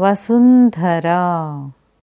वसुन्धरा।